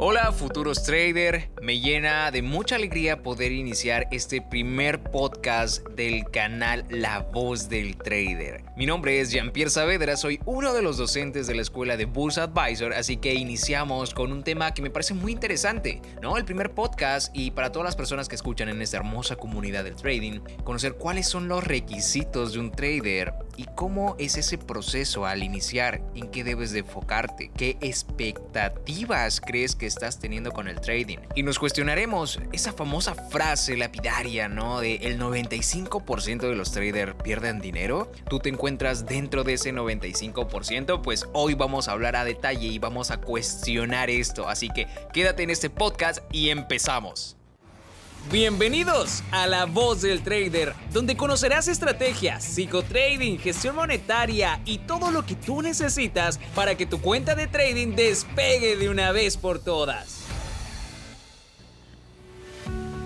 Hola futuros trader, me llena de mucha alegría poder iniciar este primer podcast del canal La Voz del Trader. Mi nombre es Jean-Pierre Saavedra, soy uno de los docentes de la escuela de Bulls Advisor, así que iniciamos con un tema que me parece muy interesante, ¿no? El primer podcast y para todas las personas que escuchan en esta hermosa comunidad del trading, conocer cuáles son los requisitos de un trader y cómo es ese proceso al iniciar, en qué debes de enfocarte, qué expectativas crees que estás teniendo con el trading. Y nos cuestionaremos esa famosa frase lapidaria, ¿no? De el 95% de los traders pierden dinero. ¿Tú te encuentras dentro de ese 95%? Pues hoy vamos a hablar a detalle y vamos a cuestionar esto. Así que quédate en este podcast y empezamos. Bienvenidos a La Voz del Trader, donde conocerás estrategias, psicotrading, gestión monetaria y todo lo que tú necesitas para que tu cuenta de trading despegue de una vez por todas.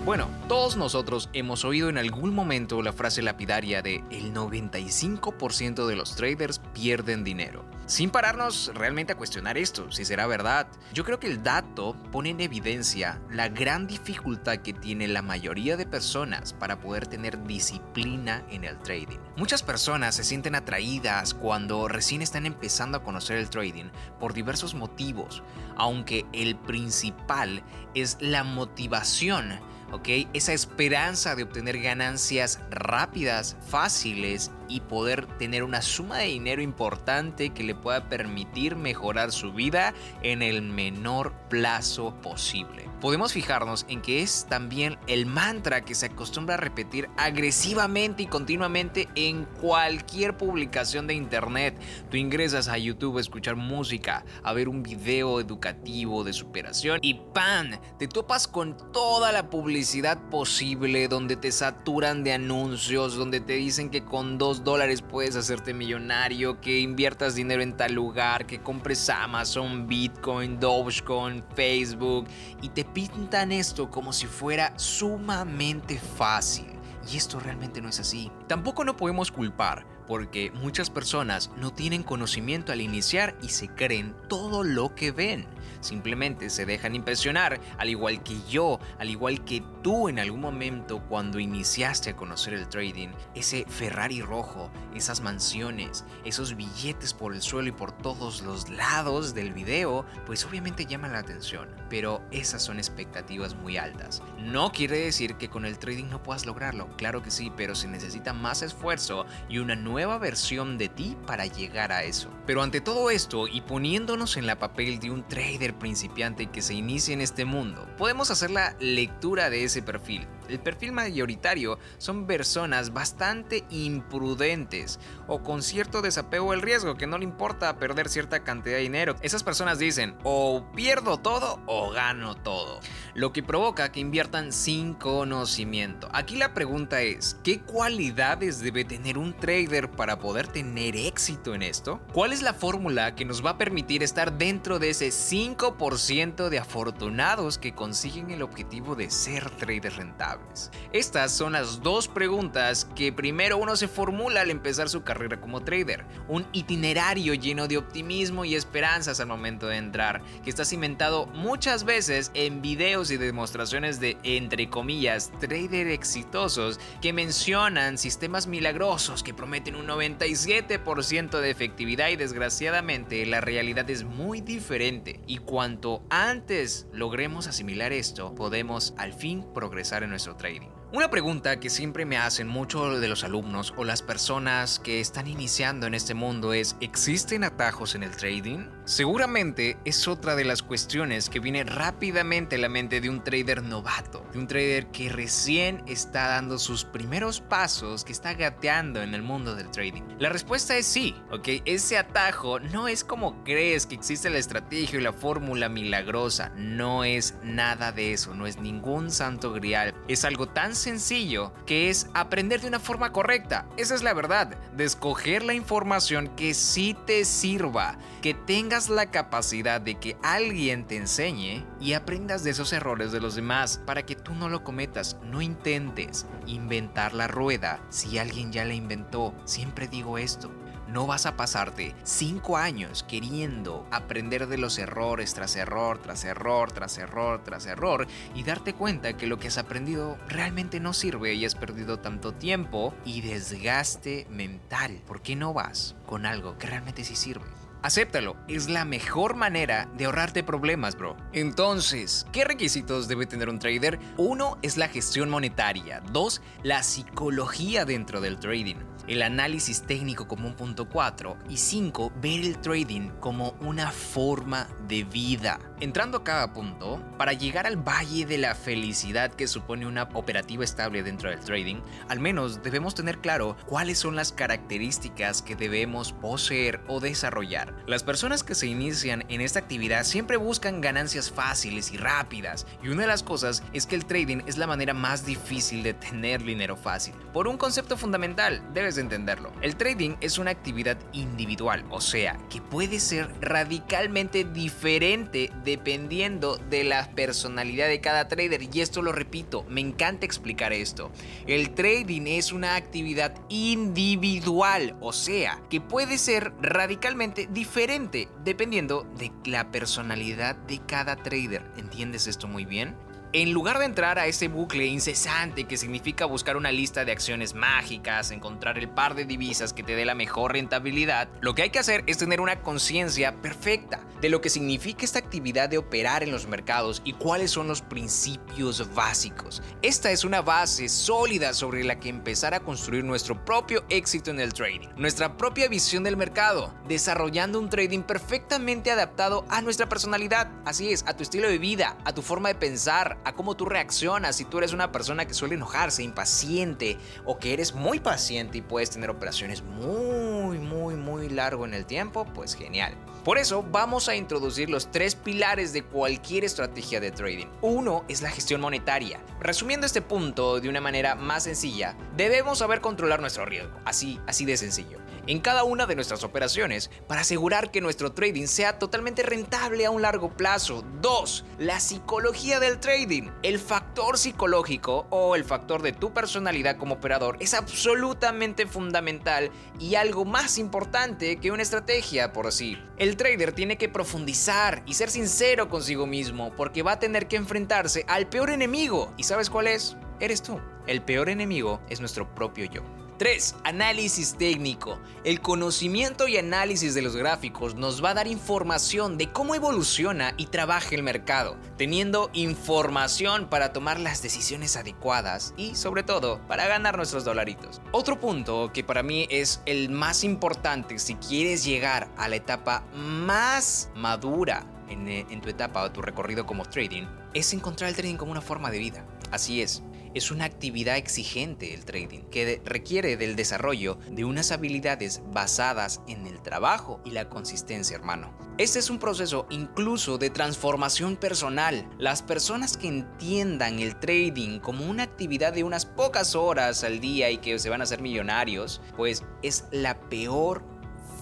Bueno, todos nosotros hemos oído en algún momento la frase lapidaria de el 95% de los traders pierden dinero. Sin pararnos realmente a cuestionar esto, si será verdad, yo creo que el dato pone en evidencia la gran dificultad que tiene la mayoría de personas para poder tener disciplina en el trading. Muchas personas se sienten atraídas cuando recién están empezando a conocer el trading por diversos motivos, aunque el principal es la motivación ¿ok? Esa esperanza de obtener ganancias rápidas, fáciles y poder tener una suma de dinero importante que le pueda permitir mejorar su vida en el menor plazo posible. Podemos fijarnos en que es también el mantra que se acostumbra a repetir agresivamente y continuamente en cualquier publicación de internet. Tú ingresas a YouTube a escuchar música, a ver un video educativo de superación y ¡pam! Te topas con toda la publicidad posible donde te saturan de anuncios, donde te dicen que con dos dólares puedes hacerte millonario, que inviertas dinero en tal lugar, que compres Amazon, Bitcoin, Dogecoin, Facebook y te pintan esto como si fuera sumamente fácil. Y esto realmente no es así. Tampoco no podemos culpar porque muchas personas no tienen conocimiento al iniciar y se creen todo lo que ven. Simplemente se dejan impresionar, al igual que yo, al igual que tú en algún momento cuando iniciaste a conocer el trading. Ese Ferrari rojo, esas mansiones, esos billetes por el suelo y por todos los lados del video, pues obviamente llaman la atención. Pero esas son expectativas muy altas. No quiere decir que con el trading no puedas lograrlo, claro que sí, pero se necesita más esfuerzo y una nueva versión de ti para llegar a eso. Pero ante todo esto y poniéndonos en la papel de un trader principiante que se inicie en este mundo, podemos hacer la lectura de ese perfil. El perfil mayoritario son personas bastante imprudentes o con cierto desapego al riesgo que no le importa perder cierta cantidad de dinero. Esas personas dicen o pierdo todo o gano todo, lo que provoca que inviertan sin conocimiento. Aquí la pregunta es, ¿qué cualidades debe tener un trader para poder tener éxito en esto? ¿Cuál es la fórmula que nos va a permitir estar dentro de ese 5% de afortunados que consiguen el objetivo de ser traders rentables? Estas son las dos preguntas que primero uno se formula al empezar su carrera como trader. Un itinerario lleno de optimismo y esperanzas al momento de entrar, que está cimentado muchas veces en videos y demostraciones de, entre comillas, trader exitosos que mencionan sistemas milagrosos que prometen un 97% de efectividad y desgraciadamente la realidad es muy diferente y cuanto antes logremos asimilar esto, podemos al fin progresar en nuestro trading. Una pregunta que siempre me hacen muchos de los alumnos o las personas que están iniciando en este mundo es, ¿existen atajos en el trading? Seguramente es otra de las cuestiones que viene rápidamente a la mente de un trader novato, de un trader que recién está dando sus primeros pasos, que está gateando en el mundo del trading. La respuesta es sí, ¿ok? Ese atajo no es como crees que existe la estrategia y la fórmula milagrosa, no es nada de eso, no es ningún santo grial, es algo tan sencillo que es aprender de una forma correcta. Esa es la verdad, de escoger la información que sí te sirva, que tengas la capacidad de que alguien te enseñe y aprendas de esos errores de los demás para que tú no lo cometas. No intentes inventar la rueda si alguien ya la inventó. Siempre digo esto. No vas a pasarte 5 años queriendo aprender de los errores tras error, tras error, tras error, tras error y darte cuenta que lo que has aprendido realmente no sirve y has perdido tanto tiempo y desgaste mental. ¿Por qué no vas con algo que realmente sí sirve? Acéptalo, es la mejor manera de ahorrarte problemas, bro. Entonces, ¿qué requisitos debe tener un trader? Uno es la gestión monetaria, dos, la psicología dentro del trading el análisis técnico como un punto 4 y 5, ver el trading como una forma de vida. Entrando a cada punto, para llegar al valle de la felicidad que supone una operativa estable dentro del trading, al menos debemos tener claro cuáles son las características que debemos poseer o desarrollar. Las personas que se inician en esta actividad siempre buscan ganancias fáciles y rápidas, y una de las cosas es que el trading es la manera más difícil de tener dinero fácil. Por un concepto fundamental, debes de entenderlo. El trading es una actividad individual, o sea, que puede ser radicalmente diferente dependiendo de la personalidad de cada trader. Y esto lo repito, me encanta explicar esto. El trading es una actividad individual, o sea, que puede ser radicalmente diferente dependiendo de la personalidad de cada trader. ¿Entiendes esto muy bien? En lugar de entrar a ese bucle incesante que significa buscar una lista de acciones mágicas, encontrar el par de divisas que te dé la mejor rentabilidad, lo que hay que hacer es tener una conciencia perfecta de lo que significa esta actividad de operar en los mercados y cuáles son los principios básicos. Esta es una base sólida sobre la que empezar a construir nuestro propio éxito en el trading, nuestra propia visión del mercado, desarrollando un trading perfectamente adaptado a nuestra personalidad, así es, a tu estilo de vida, a tu forma de pensar, a cómo tú reaccionas. Si tú eres una persona que suele enojarse, impaciente o que eres muy paciente y puedes tener operaciones muy, muy, muy largo en el tiempo, pues genial. Por eso vamos a introducir los tres pilares de cualquier estrategia de trading. Uno es la gestión monetaria. Resumiendo este punto de una manera más sencilla, debemos saber controlar nuestro riesgo. Así, así de sencillo en cada una de nuestras operaciones para asegurar que nuestro trading sea totalmente rentable a un largo plazo. 2. La psicología del trading. El factor psicológico o el factor de tu personalidad como operador es absolutamente fundamental y algo más importante que una estrategia por sí. El trader tiene que profundizar y ser sincero consigo mismo porque va a tener que enfrentarse al peor enemigo. ¿Y sabes cuál es? Eres tú. El peor enemigo es nuestro propio yo. 3. Análisis técnico. El conocimiento y análisis de los gráficos nos va a dar información de cómo evoluciona y trabaja el mercado, teniendo información para tomar las decisiones adecuadas y sobre todo para ganar nuestros dolaritos. Otro punto que para mí es el más importante si quieres llegar a la etapa más madura en, en tu etapa o tu recorrido como trading es encontrar el trading como una forma de vida. Así es, es una actividad exigente el trading que requiere del desarrollo de unas habilidades basadas en el trabajo y la consistencia, hermano. Este es un proceso incluso de transformación personal. Las personas que entiendan el trading como una actividad de unas pocas horas al día y que se van a hacer millonarios, pues es la peor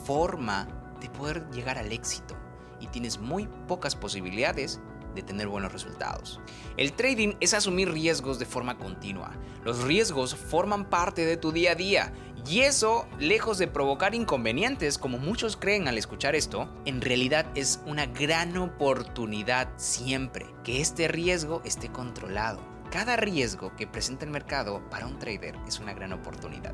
forma de poder llegar al éxito y tienes muy pocas posibilidades de tener buenos resultados. El trading es asumir riesgos de forma continua. Los riesgos forman parte de tu día a día y eso, lejos de provocar inconvenientes como muchos creen al escuchar esto, en realidad es una gran oportunidad siempre que este riesgo esté controlado. Cada riesgo que presenta el mercado para un trader es una gran oportunidad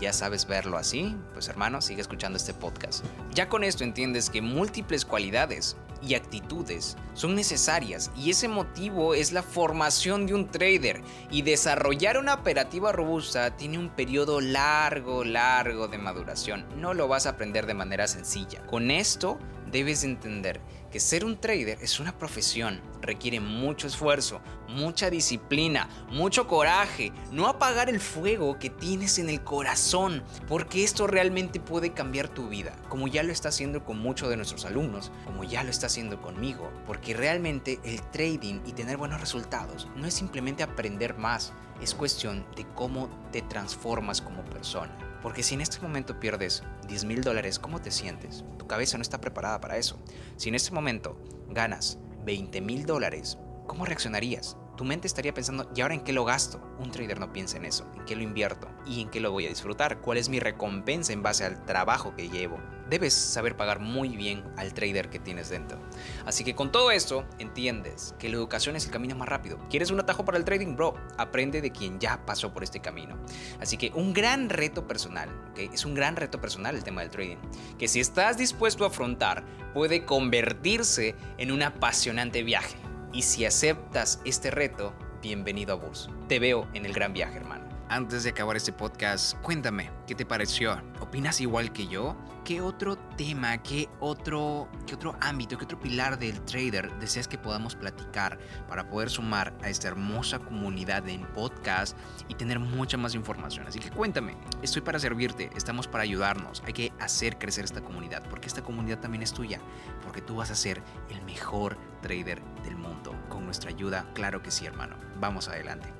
ya sabes verlo así, pues hermano, sigue escuchando este podcast. Ya con esto entiendes que múltiples cualidades y actitudes son necesarias y ese motivo es la formación de un trader y desarrollar una operativa robusta tiene un periodo largo, largo de maduración. No lo vas a aprender de manera sencilla. Con esto debes entender que ser un trader es una profesión, requiere mucho esfuerzo, mucha disciplina, mucho coraje, no apagar el fuego que tienes en el corazón, porque esto realmente puede cambiar tu vida, como ya lo está haciendo con muchos de nuestros alumnos, como ya lo está haciendo conmigo, porque realmente el trading y tener buenos resultados no es simplemente aprender más, es cuestión de cómo te transformas como persona. Porque si en este momento pierdes 10 mil dólares, ¿cómo te sientes? Tu cabeza no está preparada para eso. Si en este momento ganas 20 mil dólares, ¿cómo reaccionarías? Tu mente estaría pensando, ¿y ahora en qué lo gasto? Un trader no piensa en eso, en qué lo invierto y en qué lo voy a disfrutar, cuál es mi recompensa en base al trabajo que llevo. Debes saber pagar muy bien al trader que tienes dentro. Así que con todo esto, entiendes que la educación es el camino más rápido. ¿Quieres un atajo para el trading, bro? Aprende de quien ya pasó por este camino. Así que un gran reto personal, ¿okay? es un gran reto personal el tema del trading, que si estás dispuesto a afrontar, puede convertirse en un apasionante viaje. Y si aceptas este reto, bienvenido a vos. Te veo en el gran viaje, hermano. Antes de acabar este podcast, cuéntame, ¿qué te pareció? ¿Opinas igual que yo? ¿Qué otro tema, qué otro, qué otro ámbito, qué otro pilar del trader deseas que podamos platicar para poder sumar a esta hermosa comunidad en podcast y tener mucha más información? Así que cuéntame, estoy para servirte, estamos para ayudarnos, hay que hacer crecer esta comunidad, porque esta comunidad también es tuya, porque tú vas a ser el mejor trader del mundo. Con nuestra ayuda, claro que sí, hermano. Vamos adelante.